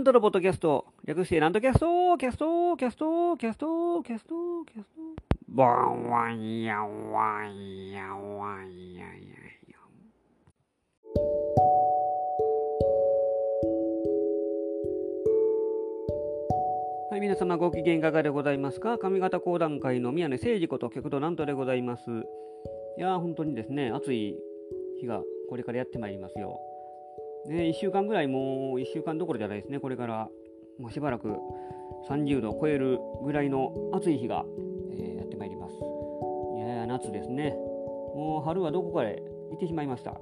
南斗のポッドキャスト、略して南斗キャスト、キャスト、キャスト、キャスト、キャスト、キャスト。バンワンヤワンヤワンヤヤヤ。はい、皆様ご機嫌いかがでございますか？上方講談界の宮根誠司こと旭堂南斗でございます。いやー、本当にですね、暑い日がこれからやってまいりますよ。ね、1週間ぐらいもう1週間どころじゃないですね、これからもうしばらく30度を超えるぐらいの暑い日が、えー、やってまいります。いや夏ですね。もう春はどこかへ行ってしまいました。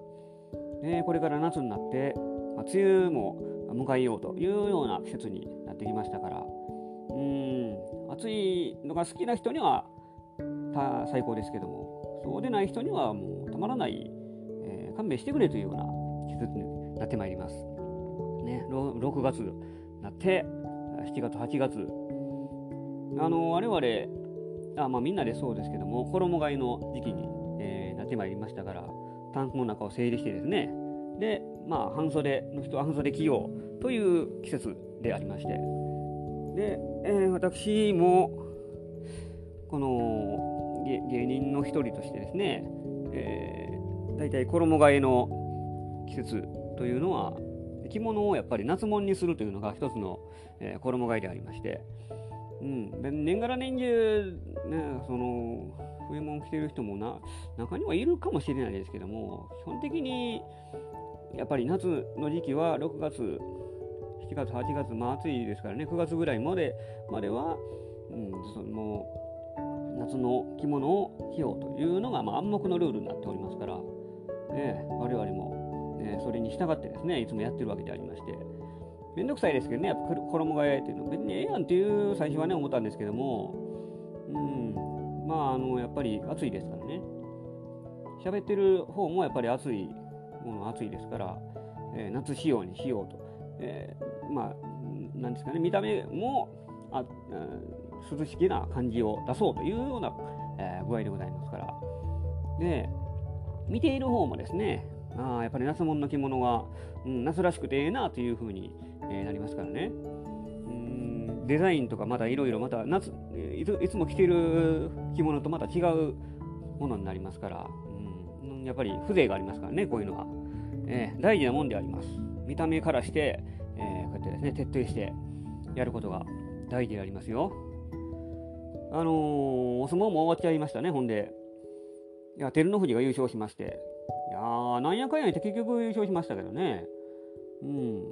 ね、これから夏になって、まあ、梅雨も迎えようというような季節になってきましたから、うん、暑いのが好きな人には最高ですけども、そうでない人にはもうたまらない、えー、勘弁してくれというような季節になってまいります。ね、6月になって7月8月。あの我々あ、まあ、みんなでそうですけども衣替えの時期に、えー、なってまいりましたからタンクの中を整理してですね。でまあ半袖の人は半袖着ようという季節でありまして。で、えー、私もこの芸人の一人としてですね、えー、大体衣替えの季節というのは着物をやっぱり夏物にするというのが一つの、えー、衣替えでありまして、うん、年がら年中、ね、その冬物着てる人もな中にはいるかもしれないですけども基本的にやっぱり夏の時期は6月7月8月まあ暑いですからね9月ぐらいまでまでは、うん、その夏の着物を着ようというのが、まあ、暗黙のルールになっておりますから、ね、我々もえそれに従ってですねいつもやってるわけでありまして。めんどくさいですけどねやっぱ衣替えっていうの別にええやんっていう最初はね思ったんですけども。うん。まああのやっぱり暑いですからね。喋ってる方もやっぱり暑いもの暑いですから、えー、夏仕様にしようと、えー、まあなんですかね見た目もあ、うん、涼しげな感じを出そうというような、えー、具合でございますから。で見ている方もですねあやっぱり夏物の着物が、うん、夏らしくてええなというふうに、えー、なりますからね。うんデザインとかまたいろいろまた夏いついつも着てる着物とまた違うものになりますから、うん、やっぱり風情がありますからね、こういうのは。えー、大事なもんであります。見た目からして、えー、こうやってですね、徹底してやることが大事でありますよ。あのー、お相撲も終わっちゃいましたね、ほんで。いや、照ノ富士が優勝しまして、なんやかんや言って結局優勝しましたけどね。うん。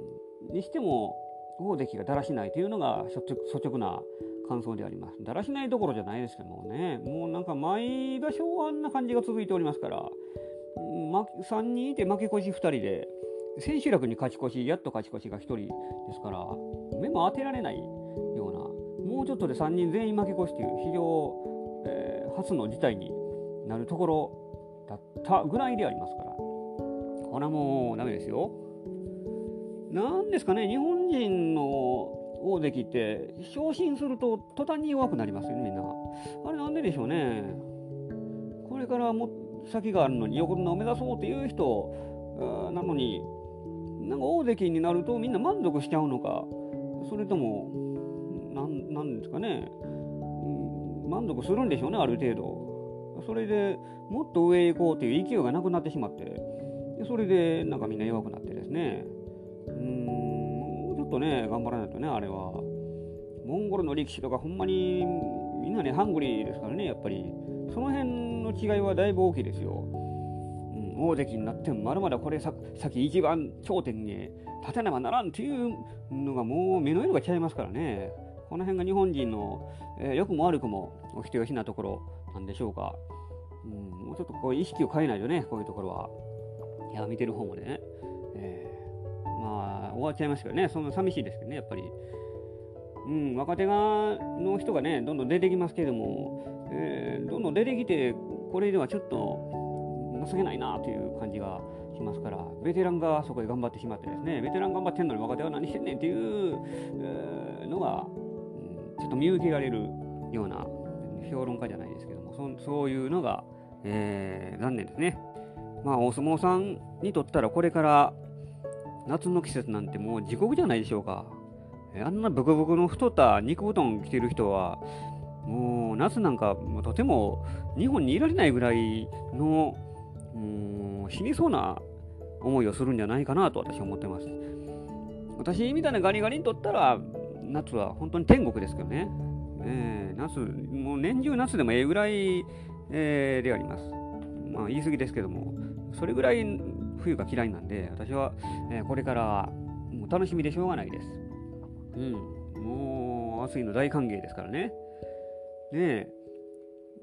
にしても、大関がだらしないというのが率直な感想であります。だらしないどころじゃないですけどもね、もうなんか毎場所あんな感じが続いておりますから、ま、3人いて負け越し2人で、千秋楽に勝ち越し、やっと勝ち越しが1人ですから、目も当てられないような、もうちょっとで3人全員負け越しという非常、えー、初の事態になるところだったぐらいでありますから。これはもうダメですよ。なんですかね、日本人の大関って昇進すると途端に弱くなりますよね、みんな。あれなんででしょうね。これからも先があるのに横綱を目指そうっていう人なのに、なんか大関になるとみんな満足しちゃうのか、それとも、なんなんですかね、満足するんでしょうね、ある程度。それでもっと上へ行こうという勢いがなくなってしまって、でそれでなんかみんな弱くなってですね、うーん、もうちょっとね、頑張らないとね、あれは。モンゴルの力士とかほんまにみんなね、ハングリーですからね、やっぱり。その辺の違いはだいぶ大きいですよ。うん、大関になってもまだまだこれさ先一番頂点に立てねばならんっていうのがもう目の色が違いますからね。この辺が日本人の、えー、良くも悪くもお人よしなところなんでしょうか。うん、もうちょっとこう意識を変えないとね、こういうところは。いや、見てる方もね。えー、まあ、終わっちゃいましたけどね、そんな寂しいですけどね、やっぱり。うん、若手がの人がね、どんどん出てきますけれども、えー、どんどん出てきて、これではちょっと情けないなという感じがしますから、ベテランがそこで頑張ってしまってですね、ベテラン頑張ってんのに若手は何してんねんっていう、えー、のが、うん、ちょっと見受けられるような評論家じゃないですけども、そそういうのが、えー、残念ですね。まあ、お相撲さんにとったらこれから夏の季節なんてもう地獄じゃないでしょうか。あんなブクブクの太った肉布団着てる人は、もう夏なんかとても日本にいられないぐらいの、もう死にそうな思いをするんじゃないかなと私は思ってます。私みたいなガリガリにとったら、夏は本当に天国ですけどね。えー、夏、もう年中夏でもええぐらい、えー、であります。まあ言い過ぎですけども、それぐらい冬が嫌いなんで、私は、えー、これからもう楽しみでしょうがないです。うん、もう暑いの大歓迎ですからね。ね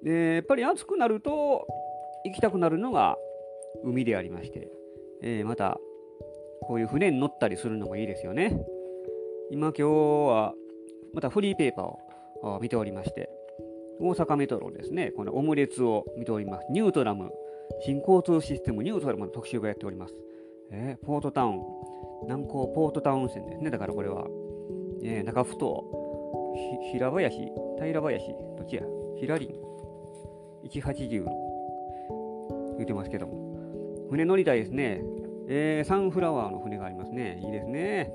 でやっぱり暑くなると行きたくなるのが海でありまして、えー、またこういう船に乗ったりするのもいいですよね。今今日はまたフリーペーパーを見ておりまして、大阪メトロですね、このオムレツを見ております。ニュートラム、新交通システムニュートラムの特集がやっております。えー、ポートタウン、南港ポートタウン線ですね、だからこれは。えー、中ふ頭、平林、平林、どっちや？平林、180言ってますけども。船乗りたいですね。えー、サンフラワーの船がありますね。いいですね。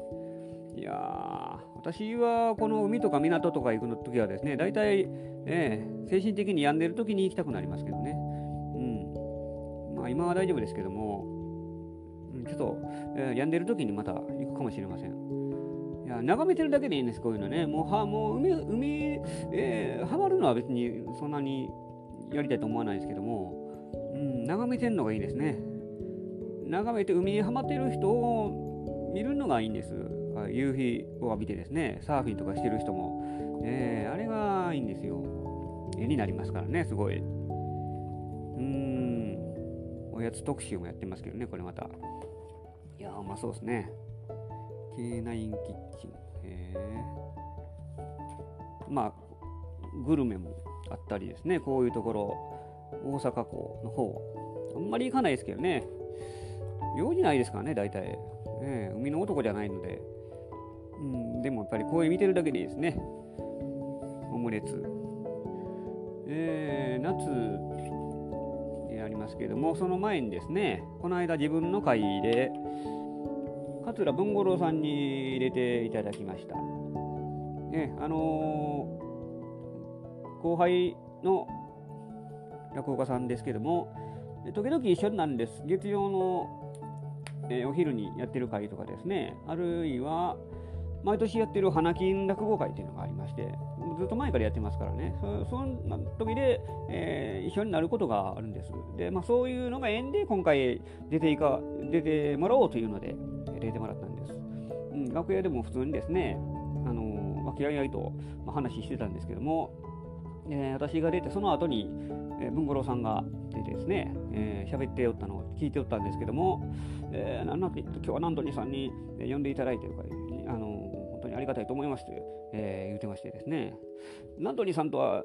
いや私はこの海とか港とか行くの時はですね、大体、えー、精神的に病んでる時に行きたくなりますけどね。今は大丈夫ですけども、ちょっと、えー、病んでる時にまた行くかもしれません。いや眺めてるだけでいいんです、こういうのね。もう、はもう海、海、えー、ハマるのは別にそんなにやりたいと思わないですけども、うん、眺めてるのがいいですね。眺めて海にはまってる人を見るのがいいんです。夕日を浴びてですね、サーフィンとかしてる人も、えー、あれがいいんですよ。絵になりますからね、すごい。おやつ特集もやってますけどね、これまた。いやうまそうですね。K9 キッチン。え、まあ、グルメもあったりですね、こういうところ、大阪港の方、あんまり行かないですけどね、用事ないですからね、大体。ね、海の男じゃないので。うん、でもやっぱり公園見てるだけでいいですね。オムレツ。えー、夏ますけども、その前にですね、この間自分の会で、桂文五郎さんに入れていただきました。ね、あのー、後輩の落語家さんですけども、時々一緒なんです。月曜の、えー、お昼にやってる会とかですね、あるいは、毎年やってる花金落語会っていうのがありまして、ずっと前からやってますからね、そその時で、えー、一緒になることがあるんです。で、まあ、そういうのが縁で今回出ていか出てもらおうというので、出てもらったんです。うん、楽屋でも普通にですね、あのー、まあ、嫌いいと、まあ、話してたんですけども、えー、私が出て、その後に、えー、文五郎さんが出てですね、えー、喋っておったのを聞いておったんですけども、えー、なん今日は何度にさんに呼んでいただいてるから、あの本当にありがたいと思いまして、えー、言ってましてですね、ナントニーさんとは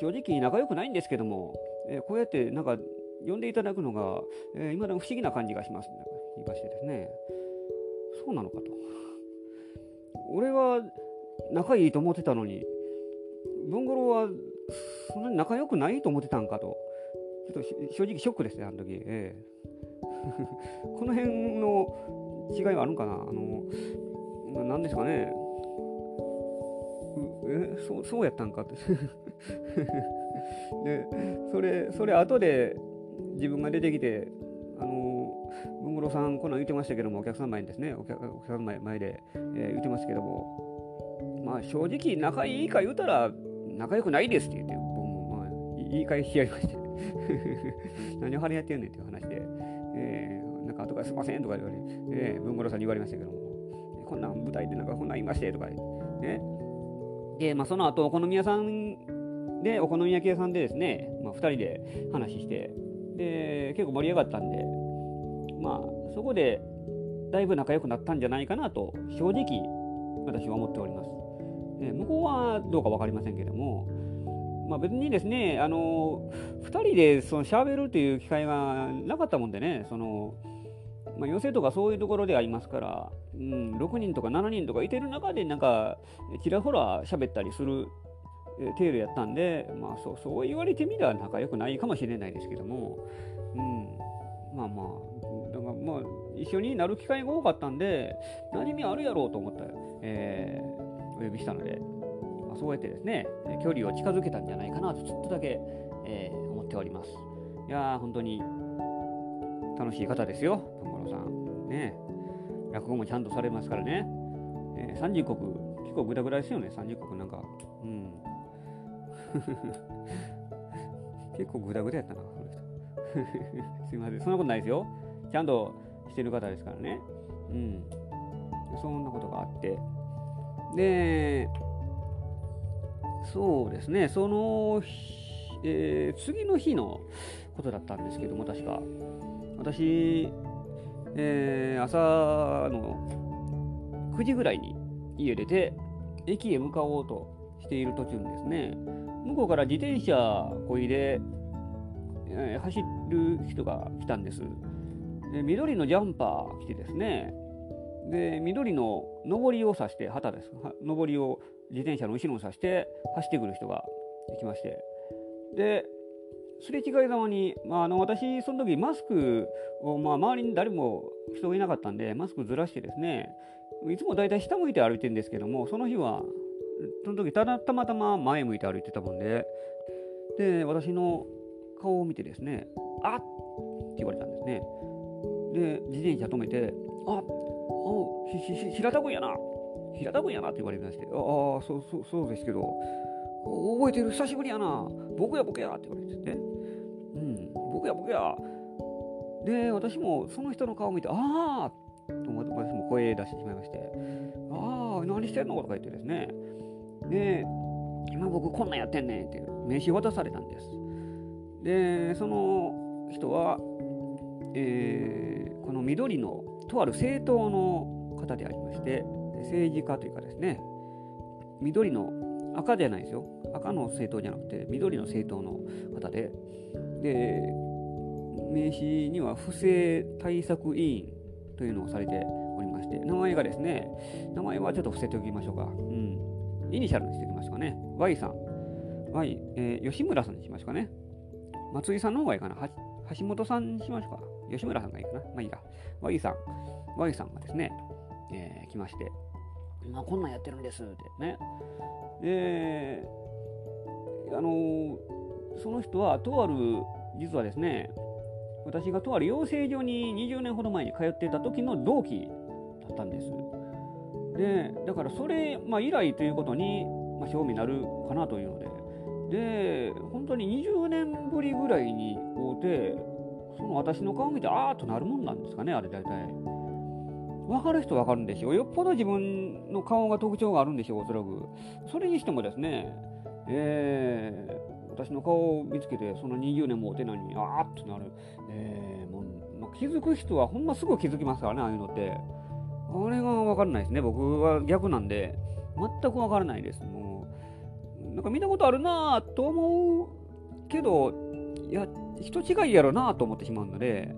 正直仲良くないんですけども、えー、こうやってなんか呼んでいただくのが、えー、今でも不思議な感じがします、言いましてですね、そうなのかと。俺は仲いいと思ってたのに、文五郎はそんなに仲良くないと思ってたんかと、ちょっと正直ショックですね、あの時。ええ この辺の違いはあるんかな。あの、何ですかね。えそうそうやったんかって。でそれそれ後で自分が出てきてあの文五郎さんこんなん言ってましたけどもお客さん前にですねお客お客さん前前で、えー、言ってますけどもまあ正直仲いいか言うたら仲良くないですって言って僕もまあ言い返しやりまして。何を張りやってんねんっていう話で、えー、なんか後からすいませんとか言われ、えー、文五郎さんに言われましたけども。こんな舞台でなんかこんなんいましてとかね。で、まあ、その後お好み屋さんで、お好み焼き屋さんでですね、まあ、2人で話して、で、結構盛り上がったんで、まあ、そこでだいぶ仲良くなったんじゃないかなと、正直、私は思っております。向こうはどうか分かりませんけども、まあ、別にですね、あの2人でその喋るという機会がなかったもんでね、そのまあ、寄席とかそういうところでありますから、うん、6人とか7人とかいてる中でなんかちらほら喋ったりする程度やったんで、まあ、そうそう言われてみれば仲良くないかもしれないですけども、うん、まあまあだからまあ一緒になる機会が多かったんで何味あるやろうと思った、えーお呼びしたので、まあ、そうやってですね、距離を近づけたんじゃないかなとちょっとだけ、えー、思っております。いや、本当に楽しい方ですよ、文五郎さん。ね落語もちゃんとされますからね。えー、三十国、結構グダグダですよね、三十国なんか。うん。結構グダグダやったな、この人。すいません、そんなことないですよ。ちゃんとしてる方ですからね。うん。そんなことがあって。で、そうですね、その、えー、次の日のことだったんですけども、確か。私、えー、朝の9時ぐらいに家出て、駅へ向かおうとしている途中にですね、向こうから自転車こいで、えー、走る人が来たんです。で緑のジャンパー着てですね、で緑の上りを指して旗です。上りを自転車の後ろに指して走ってくる人が来まして。ですれ違いざまに、まあ、あの私その時マスクを、まあ、周りに誰も人がいなかったんでマスクずらしてですねいつもだいたい下向いて歩いてるんですけどもその日はその時たたまたま前向いて歩いてたもんでで私の顔を見てですねあっ！って言われたんですね。で自転車止めてあおひひ平田君やな！平田君やな！って言われましてああそうそうそうですけど覚えてる？久しぶりやな！僕や僕や！って言われてねうん。僕や僕や。で私もその人の顔を見てああと思って私も声出してしまいましてああ何してんの？とか言ってですね。で今僕こんなんやってんねんって名刺渡されたんです。でその人は、えー、この緑のとある政党の方でありまして政治家というかですね緑の赤じゃないですよ。赤の政党じゃなくて緑の政党の方でで名刺には不正対策委員というのをされておりまして名前がですね名前はちょっと伏せておきましょうか、うん、イニシャルにしておきますかね。Y さん。Y、えー、吉村さんにしましょうかね。松井さんの方がいいかな。橋本さんにしましょうか。吉村さんがいいかな。まあいいか。Y さん。Y さんがですね、えー、来まして。まあ、こんなんやってるんですってね。で、あのその人はとある、実はですね、私がとある養成所に20年ほど前に通っていた時の同期だったんです。で、だからそれ、まあ、以来ということに、まあ、興味になるかなというので、で、本当に20年ぶりぐらいに会うて、その私の顔見て、あーっとなるもんなんですかね、あれ大体。分かる人分かるんでしょう。よっぽど自分の顔が特徴があるんでしょう、おそらく。それにしてもですね、えー、私の顔を見つけて、その20年もお手なのに、あーっとなる。えー、もう、まあ、気づく人はほんますぐ気づきますからね、ああいうのって。あれが分からないですね。僕は逆なんで、全く分からないです。もう、なんか見たことあるなと思うけど、いや、人違いやろなと思ってしまうので、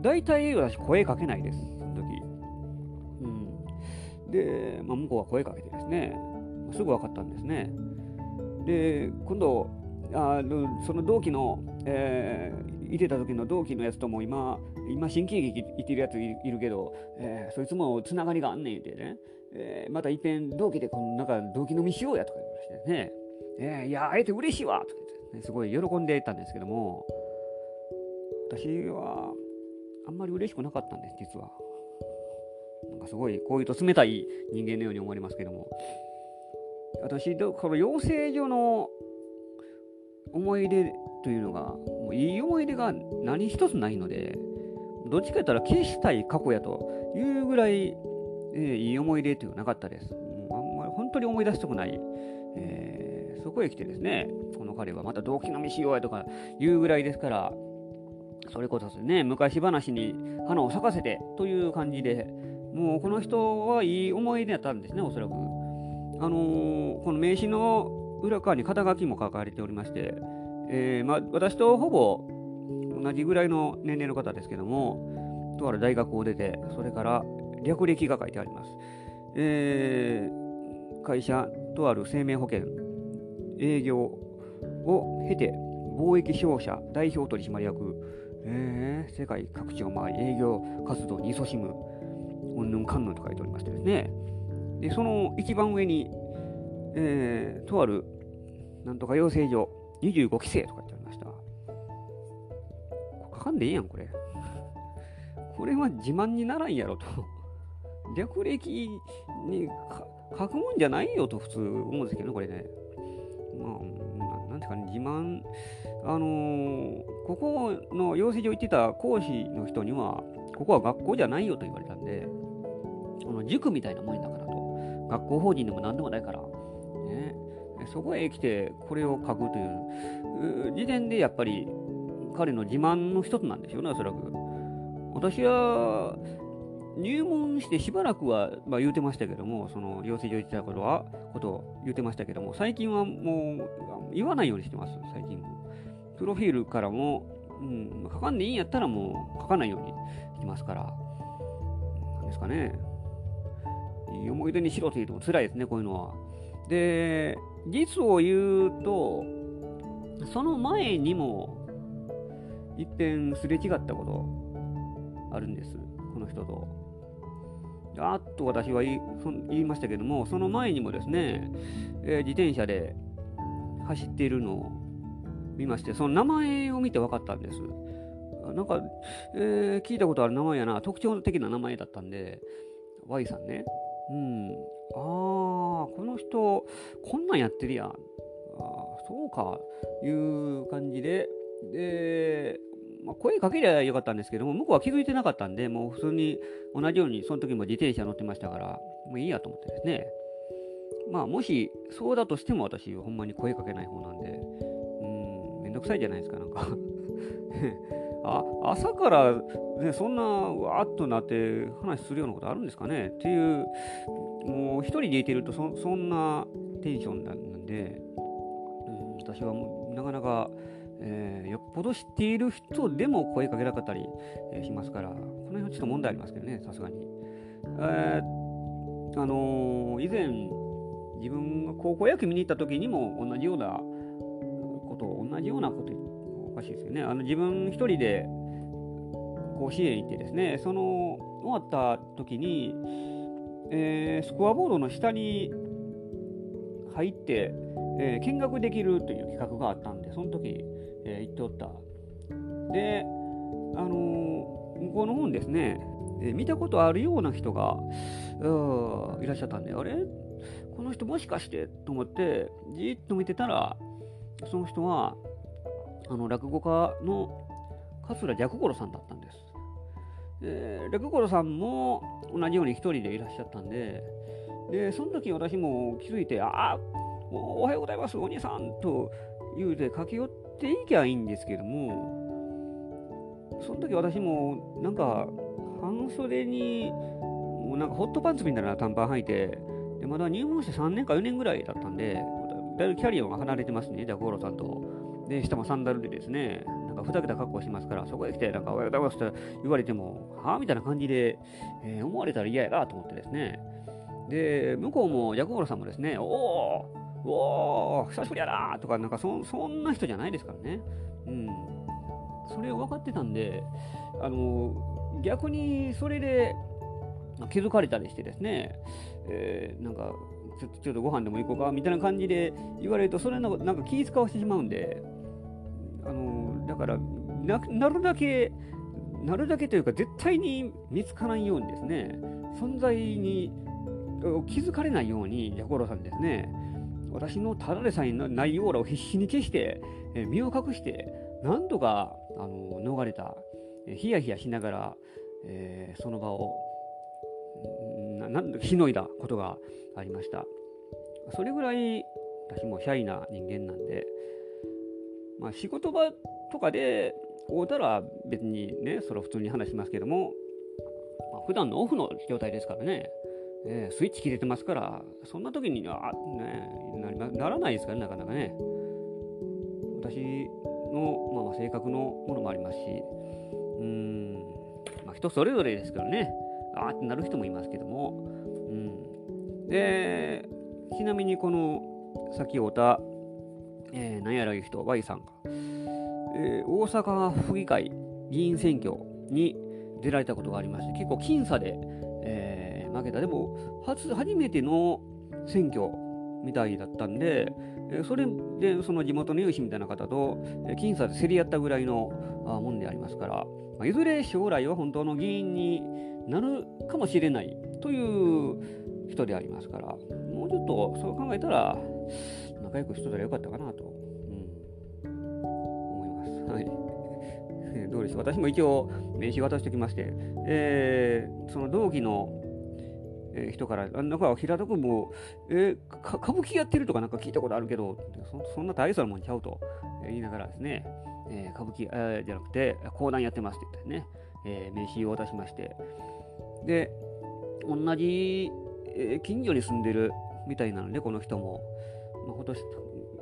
大体私声かけないです。で、まあ、向こうは声かけてですね、すぐ分かったんですね。で、今度、あその同期の、えー、いてた時の同期のやつとも今、今、新喜劇いてるやついるけど、えー、そいつもつながりがあんねんってね、えー、またいっぺん同期でこのなんか同期飲みしようやとか言いましてね、えー、いや、あえて嬉しいわとか言って、ね、すごい喜んでたんですけども、私はあんまり嬉しくなかったんです、実は。なんかすごい、こういうと冷たい人間のように思われますけども、私、この養成所の思い出というのが、もういい思い出が何一つないので、どっちか言ったら消したい過去やというぐらい、えー、いい思い出というのはなかったです。もうあんまり本当に思い出したくない、えー、そこへ来てですね、この彼はまた動機のみしようやとかいうぐらいですから、それこそですね、昔話に花を咲かせてという感じで、もうこの人はいい思い出やったんですね、おそらく。あのー、この名刺の裏側に肩書きも書かれておりまして、えーまあ、私とほぼ同じぐらいの年齢の方ですけども、とある大学を出て、それから略歴が書いてあります。えー、会社、とある生命保険、営業を経て、貿易商社代表取締役、えー、世界各地を回り営業活動に勤しむうんぬんかんぬんと書いておりましてですね、で、その一番上に、えー、とある、なんとか養成所、25期生とか言ってありました。書かんでいいやん、これ。これは自慢にならんやろと。略歴に書くもんじゃないよと普通思うんですけどね、これね。まあ、なんていうかね、自慢、あのー、ここの養成所行ってた講師の人には、ここは学校じゃないよと言われたんで、あの塾みたいなもんだからと。学校法人でも何でもないから、そこへ来てこれを書くという時点でやっぱり彼の自慢の一つなんでしょうね、おそらく。私は入門してしばらくは、まあ、言うてましたけども、その養成所行ってた頃は、ことを言うてましたけども、最近はもう言わないようにしてます、最近も。プロフィールからも、うん、書かんでいいんやったらもう書かないようにしてますから、なんですかね。思い出にしろと言うとも辛いですね、こういうのは。で、実を言うと、その前にも、一遍すれ違ったことあるんです、この人と。あっと私は言いましたけども、その前にもですね、えー、自転車で走っているのを見まして、その名前を見て分かったんです。なんか、えー、聞いたことある名前やな、特徴的な名前だったんで、Y さんね。うん。ああ、この人、こんなんやってるやん。あそうか、いう感じで、で、まあ、声かけりゃよかったんですけども、向こうは気づいてなかったんで、もう普通に同じように、その時も自転車乗ってましたから、もういいやと思ってですね。まあ、もし、そうだとしても私、ほんまに声かけない方なんで、うん、めんどくさいじゃないですか、なんか あ朝から、ね、そんなわーっとなって話するようなことあるんですかねっていう、もう一人でいてるとそそんなテンションなんで、うん、私はもうなかなか、えー、よっぽど知っている人でも声かけなかったり、え、しますから、この辺はちょっと問題ありますけどね、さすがに。えー、あのー、以前、自分が高校野球見に行った時にも同じようなこと、同じようなこと、おかしいですよね。あの自分一人で甲子園行ってですね、その終わった時に、えー、スコアボードの下に入って、えー、見学できるという企画があったんで、その時、えー、行っておった。で、あの、向こうの方にですね、え、見たことあるような人がいらっしゃったんで、あれ？この人もしかして？と思って、じっと見てたら、その人は、あの、落語家の桂寂五郎さんだったです。で、落五郎さんも同じように一人でいらっしゃったんで、で、その時私も気づいて、ああ、おはようございます、お兄さんと言うて駆け寄っていきゃいいんですけども、その時私もなんか半袖にもうなんかホットパンツみたいな短パン履いて、でまだ入門して3年か4年ぐらいだったんで、だいぶキャリアが離れてますね、じゃあ、ゴロさんと。で、下もサンダルでですね、かふざけた格好しますから、そこへ来て、なんかおはようございますって言われても、はぁみたいな感じで、えー、思われたら嫌やなと思ってですね。で、向こうも、ジャコゴロさんもですね、おおおお久しぶりやなとか、なんかそそんな人じゃないですからね。うん。それを分かってたんで、あの、逆にそれで気づかれたりしてですね、えー、なんか、ちょちょっとご飯でも行こうかみたいな感じで言われると、それなんか気使わせてしまうんで、あの、だからな、るだけ、なるだけというか、絶対に見つからんようにですね、存在に気づかれないように、ヤコロさんですね、私のただでさえないオーラを必死に消して、身を隠して、なんとか、あの逃れた、ヒヤヒヤしながら、えー、その場を、なんしのいだことがありました。それぐらい、私もシャイな人間なんで、まあ、仕事場とかで会うたら別にね、それは普通に話しますけども、まあ、普段のオフの状態ですからね、えー、スイッチ切れてますから、そんな時には、ね、なりならないですからね、なかなかね。私の、まあ、性格のものもありますし、うん、まあ、人それぞれですけどね、あーってなる人もいますけども、うん。で、ちなみにこの、先おた、えー、何やらいう人、Y さんが、えー、大阪府議会議員選挙に出られたことがありまして、結構僅差で、えー負けた。でも、初初めての選挙みたいだったんでえ、それでその地元の有志みたいな方と僅差で競り合ったぐらいのあもんでありますから、まいずれ将来は本当の議員になるかもしれないという人でありますから、もうちょっとそう考えたら、仲良くしてたらよかったかなと、うん、思います。はい。どうでしょう。私も一応名刺渡しておきまして、えー、その同期のえ人から、なんか平田君も、えー、歌舞伎やってるとかなんか聞いたことあるけど、そんな大層なもんちゃうと言いながらですね、えー、歌舞伎、えー、じゃなくて講談やってますって言ってね、え名刺を渡しまして、で、同じ、え近所に住んでるみたいなので、この人も、まあ、今年、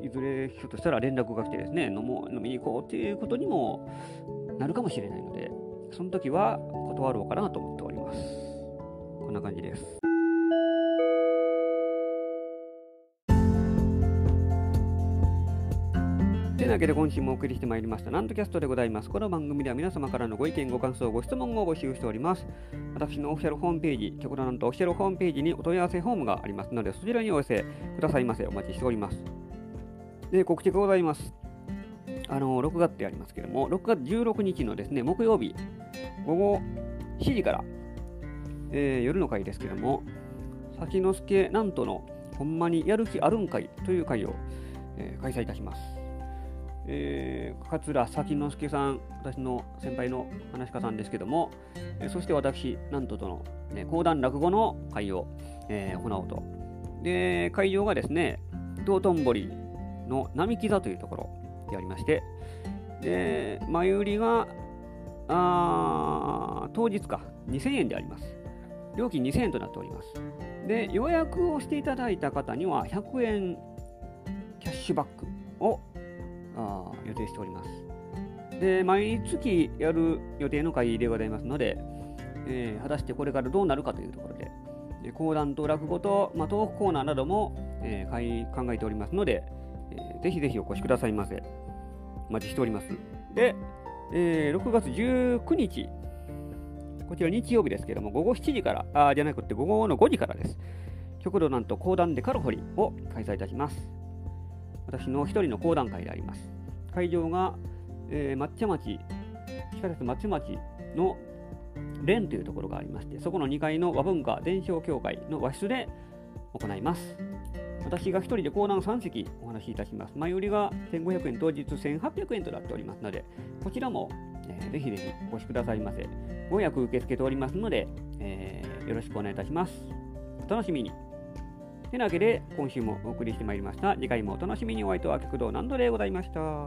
いずれひょっとしたら連絡が来てですね、飲もう飲みに行こうっていうことにもなるかもしれないので、その時は断ろうかなと思っております。こんな感じです。てなわけで今週もお送りしてまいりました、なんとキャストでございます。この番組では皆様からのご意見、ご感想、ご質問を募集しております。私のオフィシャルホームページ、極度なんとオフィシャルホームページにお問い合わせフォームがありますので、そちらにお寄せくださいませ。お待ちしております。で、告知がございます。あの、6月でありますけども、6月16日のですね、木曜日、午後7時から、えー、夜の会ですけども、先之助なんとのほんまにやる気あるんかいという会を、えー、開催いたします。えー、桂崎之助さん、私の先輩の話し家さんですけども、えー、そして私、なんととの、ね、講談落語の会を、えー、行おうと。で、会場がですね、道頓堀の並木座というところでありまして、で、前売りが、あ当日か、2000円であります。料金2000円となっております。で、予約をしていただいた方には100円キャッシュバックをあ予定しております。で、毎月やる予定の会でございますので、えー、果たしてこれからどうなるかというところで、講談と落語と、まあ、トークコーナーなども、えー、考えておりますので、えー、ぜひぜひお越しくださいませ。お待ちしております。で、えー、6月19日、こちら日曜日ですけども、午後7時から、あじゃなくて午後の5時からです。極度なんと講談でカロホリを開催いたします。私の一人の講談会であります。会場が、えー、抹茶町、地下鉄抹茶町の蓮というところがありまして、そこの2階の和文化伝承協会の和室で行います。私が1人で講談3席お話しいたします。前売りが1500円、当日1800円となっておりますので、こちらも、えー、ぜひぜひお越しくださいませ。ご予約受け付けておりますので、えー、よろしくお願いいたします。お楽しみに。てなわけで、今週もお送りしてまいりました。次回もお楽しみにお会いとは極道何度でございました。